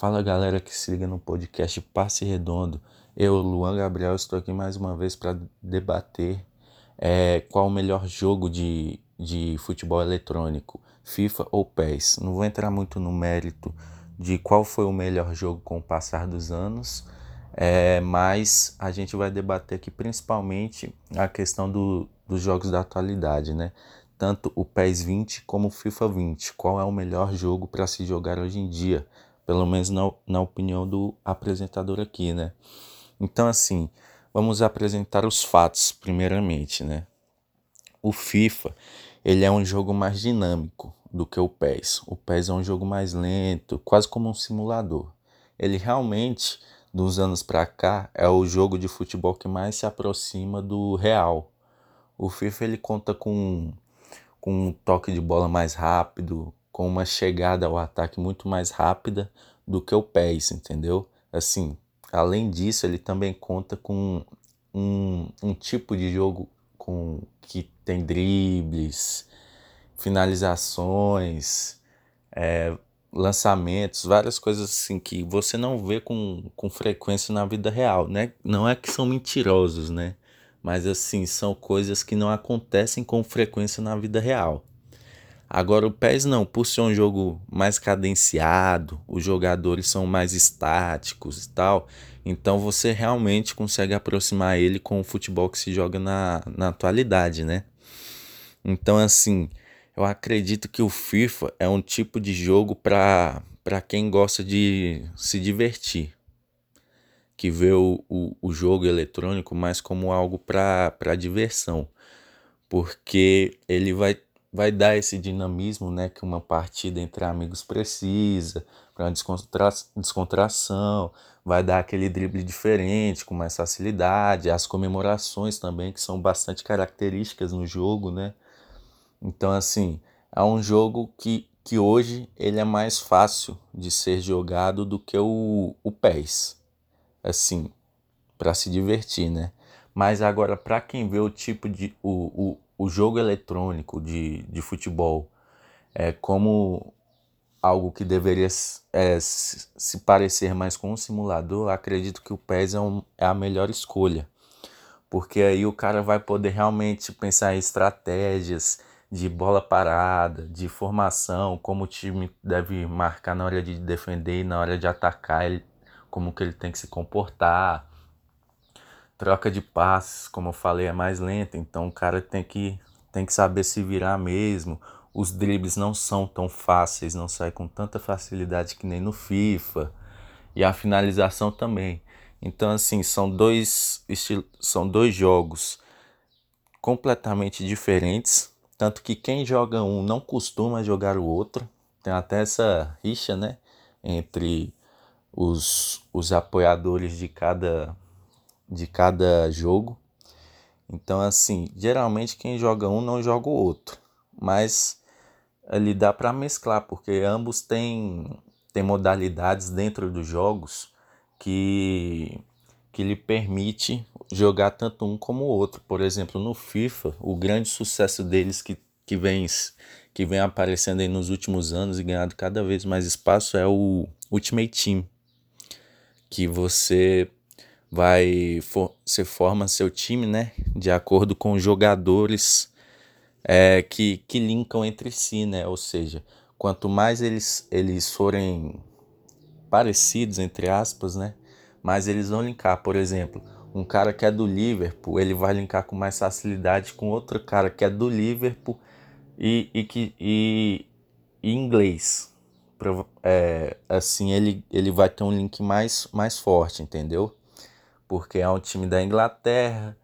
Fala galera que se liga no podcast Passe Redondo. Eu, Luan Gabriel, estou aqui mais uma vez para debater é, qual o melhor jogo de, de futebol eletrônico, FIFA ou PES. Não vou entrar muito no mérito de qual foi o melhor jogo com o passar dos anos, é, mas a gente vai debater aqui principalmente a questão do, dos jogos da atualidade, né? Tanto o PES 20 como o FIFA 20. Qual é o melhor jogo para se jogar hoje em dia? Pelo menos na, na opinião do apresentador aqui, né? Então, assim, vamos apresentar os fatos, primeiramente, né? O FIFA, ele é um jogo mais dinâmico do que o PES. O PES é um jogo mais lento, quase como um simulador. Ele realmente, dos anos para cá, é o jogo de futebol que mais se aproxima do real. O FIFA ele conta com, com um toque de bola mais rápido, com uma chegada ao ataque muito mais rápida do que o PES, entendeu? Assim, além disso, ele também conta com um, um tipo de jogo com que tem dribles, finalizações, é, lançamentos, várias coisas assim que você não vê com, com frequência na vida real, né? Não é que são mentirosos, né? Mas assim, são coisas que não acontecem com frequência na vida real. Agora o PES não, por ser um jogo mais cadenciado, os jogadores são mais estáticos e tal, então você realmente consegue aproximar ele com o futebol que se joga na, na atualidade, né? Então assim, eu acredito que o FIFA é um tipo de jogo para quem gosta de se divertir, que vê o, o, o jogo eletrônico mais como algo para diversão, porque ele vai vai dar esse dinamismo né, que uma partida entre amigos precisa, para uma descontra descontração, vai dar aquele drible diferente, com mais facilidade, as comemorações também, que são bastante características no jogo, né? Então, assim, é um jogo que, que hoje ele é mais fácil de ser jogado do que o, o PES, assim, para se divertir, né? Mas agora, para quem vê o tipo de. O, o, o jogo eletrônico de, de futebol é como algo que deveria é, se parecer mais com um simulador, acredito que o PES é, um, é a melhor escolha. Porque aí o cara vai poder realmente pensar em estratégias de bola parada, de formação, como o time deve marcar na hora de defender e na hora de atacar, ele, como que ele tem que se comportar troca de passes, como eu falei, é mais lenta, então o cara tem que, tem que saber se virar mesmo. Os dribles não são tão fáceis, não sai com tanta facilidade que nem no FIFA. E a finalização também. Então, assim, são dois, estil... são dois jogos completamente diferentes. Tanto que quem joga um não costuma jogar o outro. Tem até essa rixa, né? Entre os, os apoiadores de cada de cada jogo. Então, assim, geralmente quem joga um não joga o outro, mas ele dá para mesclar, porque ambos têm, têm modalidades dentro dos jogos que, que lhe permite jogar tanto um como o outro. Por exemplo, no FIFA, o grande sucesso deles que, que, vem, que vem aparecendo aí nos últimos anos e ganhado cada vez mais espaço é o Ultimate Team, que você vai for, você forma seu time, né, de acordo com jogadores é, que, que linkam entre si, né, ou seja, quanto mais eles, eles forem parecidos, entre aspas, né, mais eles vão linkar, por exemplo, um cara que é do Liverpool, ele vai linkar com mais facilidade com outro cara que é do Liverpool e, e que e, e inglês, é, assim ele, ele vai ter um link mais, mais forte, entendeu? Porque é um time da Inglaterra.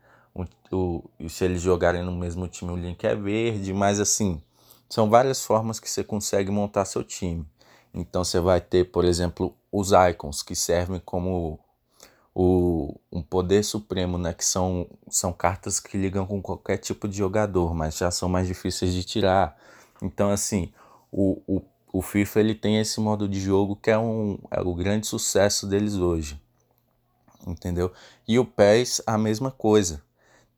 O, e se eles jogarem no mesmo time, o link é verde, mas assim, são várias formas que você consegue montar seu time. Então você vai ter, por exemplo, os icons que servem como o, um poder supremo, né? Que são, são cartas que ligam com qualquer tipo de jogador, mas já são mais difíceis de tirar. Então, assim, o, o, o FIFA ele tem esse modo de jogo que é, um, é o grande sucesso deles hoje entendeu? E o PES a mesma coisa.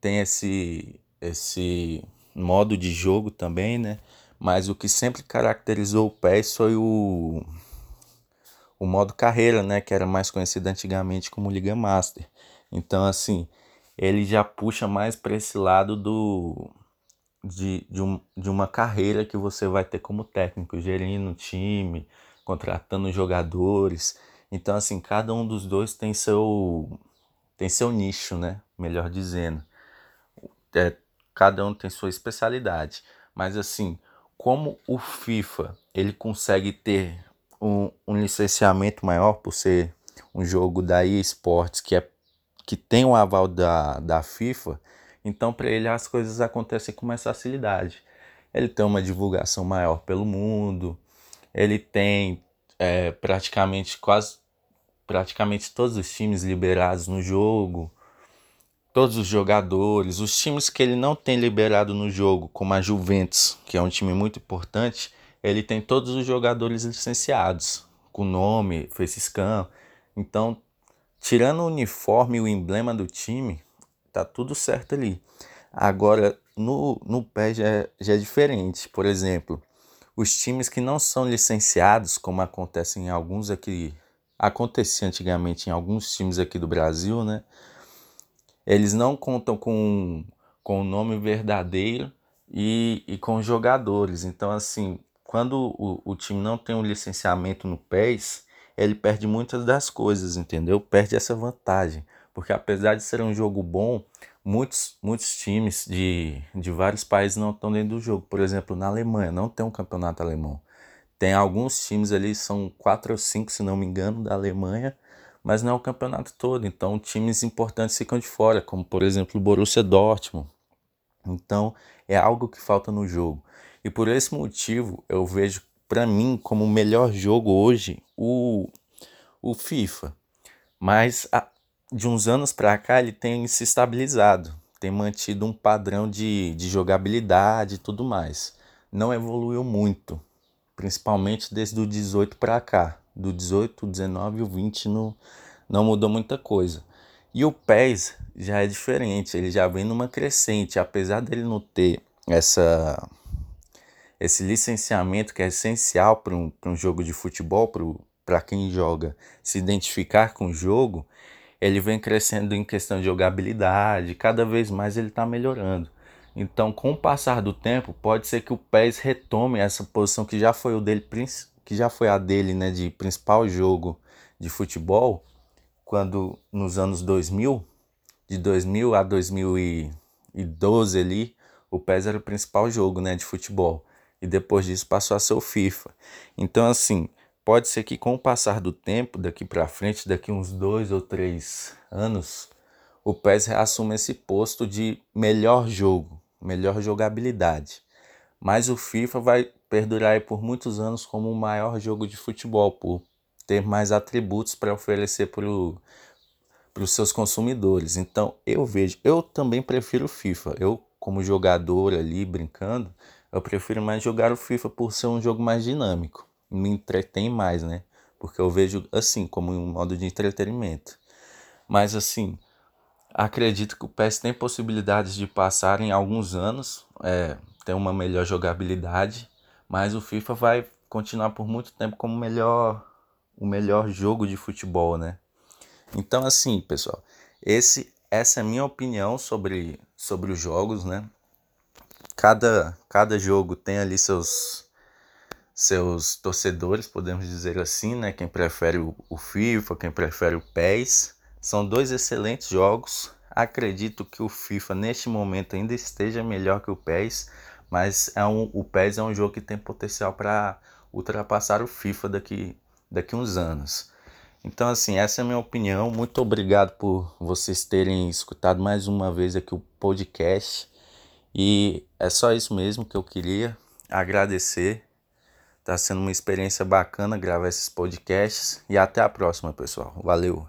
Tem esse esse modo de jogo também, né? Mas o que sempre caracterizou o PES foi o o modo carreira, né, que era mais conhecido antigamente como Liga Master. Então, assim, ele já puxa mais para esse lado do de, de, um, de uma carreira que você vai ter como técnico, gerindo time, contratando jogadores. Então, assim, cada um dos dois tem seu, tem seu nicho, né? Melhor dizendo. É, cada um tem sua especialidade. Mas, assim, como o FIFA ele consegue ter um, um licenciamento maior por ser um jogo da EA Sports que, é, que tem o aval da, da FIFA, então para ele as coisas acontecem com mais facilidade. Ele tem uma divulgação maior pelo mundo, ele tem é, praticamente quase praticamente todos os times liberados no jogo, todos os jogadores, os times que ele não tem liberado no jogo, como a Juventus, que é um time muito importante, ele tem todos os jogadores licenciados, com nome, facecam. Então, tirando o uniforme e o emblema do time, tá tudo certo ali. Agora, no, no pé já, é, já é diferente. Por exemplo, os times que não são licenciados, como acontece em alguns aqui, acontecia antigamente em alguns times aqui do Brasil, né? Eles não contam com, com o nome verdadeiro e, e com jogadores. Então, assim, quando o, o time não tem um licenciamento no PES, ele perde muitas das coisas, entendeu? Perde essa vantagem. Porque apesar de ser um jogo bom, muitos, muitos times de, de vários países não estão dentro do jogo. Por exemplo, na Alemanha, não tem um campeonato alemão. Tem alguns times ali, são quatro ou cinco, se não me engano, da Alemanha, mas não é o campeonato todo. Então, times importantes ficam de fora, como por exemplo o Borussia Dortmund. Então, é algo que falta no jogo. E por esse motivo, eu vejo para mim como o melhor jogo hoje o, o FIFA. Mas a, de uns anos para cá ele tem se estabilizado, tem mantido um padrão de, de jogabilidade e tudo mais. Não evoluiu muito, principalmente desde o 18 para cá. Do 18, 19 e o 20 não, não mudou muita coisa. E o PES já é diferente, ele já vem numa crescente, apesar dele não ter essa esse licenciamento que é essencial para um, um jogo de futebol, para quem joga se identificar com o jogo, ele vem crescendo em questão de jogabilidade, cada vez mais ele está melhorando. Então, com o passar do tempo, pode ser que o PES retome essa posição que já foi o dele, que já foi a dele, né, de principal jogo de futebol, quando nos anos 2000, de 2000 a 2012 ali, o PES era o principal jogo, né, de futebol. E depois disso passou a ser o FIFA. Então, assim, pode ser que com o passar do tempo, daqui para frente, daqui uns dois ou três anos, o PES reassuma esse posto de melhor jogo, melhor jogabilidade. Mas o FIFA vai perdurar por muitos anos como o maior jogo de futebol, por ter mais atributos para oferecer para os seus consumidores. Então eu vejo, eu também prefiro o FIFA. Eu, como jogador ali brincando, eu prefiro mais jogar o FIFA por ser um jogo mais dinâmico me entretém mais, né? Porque eu vejo assim, como um modo de entretenimento. Mas assim, acredito que o PES tem possibilidades de passar em alguns anos, é, ter uma melhor jogabilidade, mas o FIFA vai continuar por muito tempo como o melhor, o melhor jogo de futebol, né? Então assim, pessoal, esse, essa é a minha opinião sobre, sobre os jogos, né? Cada, cada jogo tem ali seus seus torcedores, podemos dizer assim, né? Quem prefere o FIFA, quem prefere o PES. São dois excelentes jogos. Acredito que o FIFA neste momento ainda esteja melhor que o PES, mas é um, o PES é um jogo que tem potencial para ultrapassar o FIFA daqui, daqui uns anos. Então, assim, essa é a minha opinião. Muito obrigado por vocês terem escutado mais uma vez aqui o podcast. E é só isso mesmo que eu queria agradecer Tá sendo uma experiência bacana gravar esses podcasts e até a próxima, pessoal. Valeu!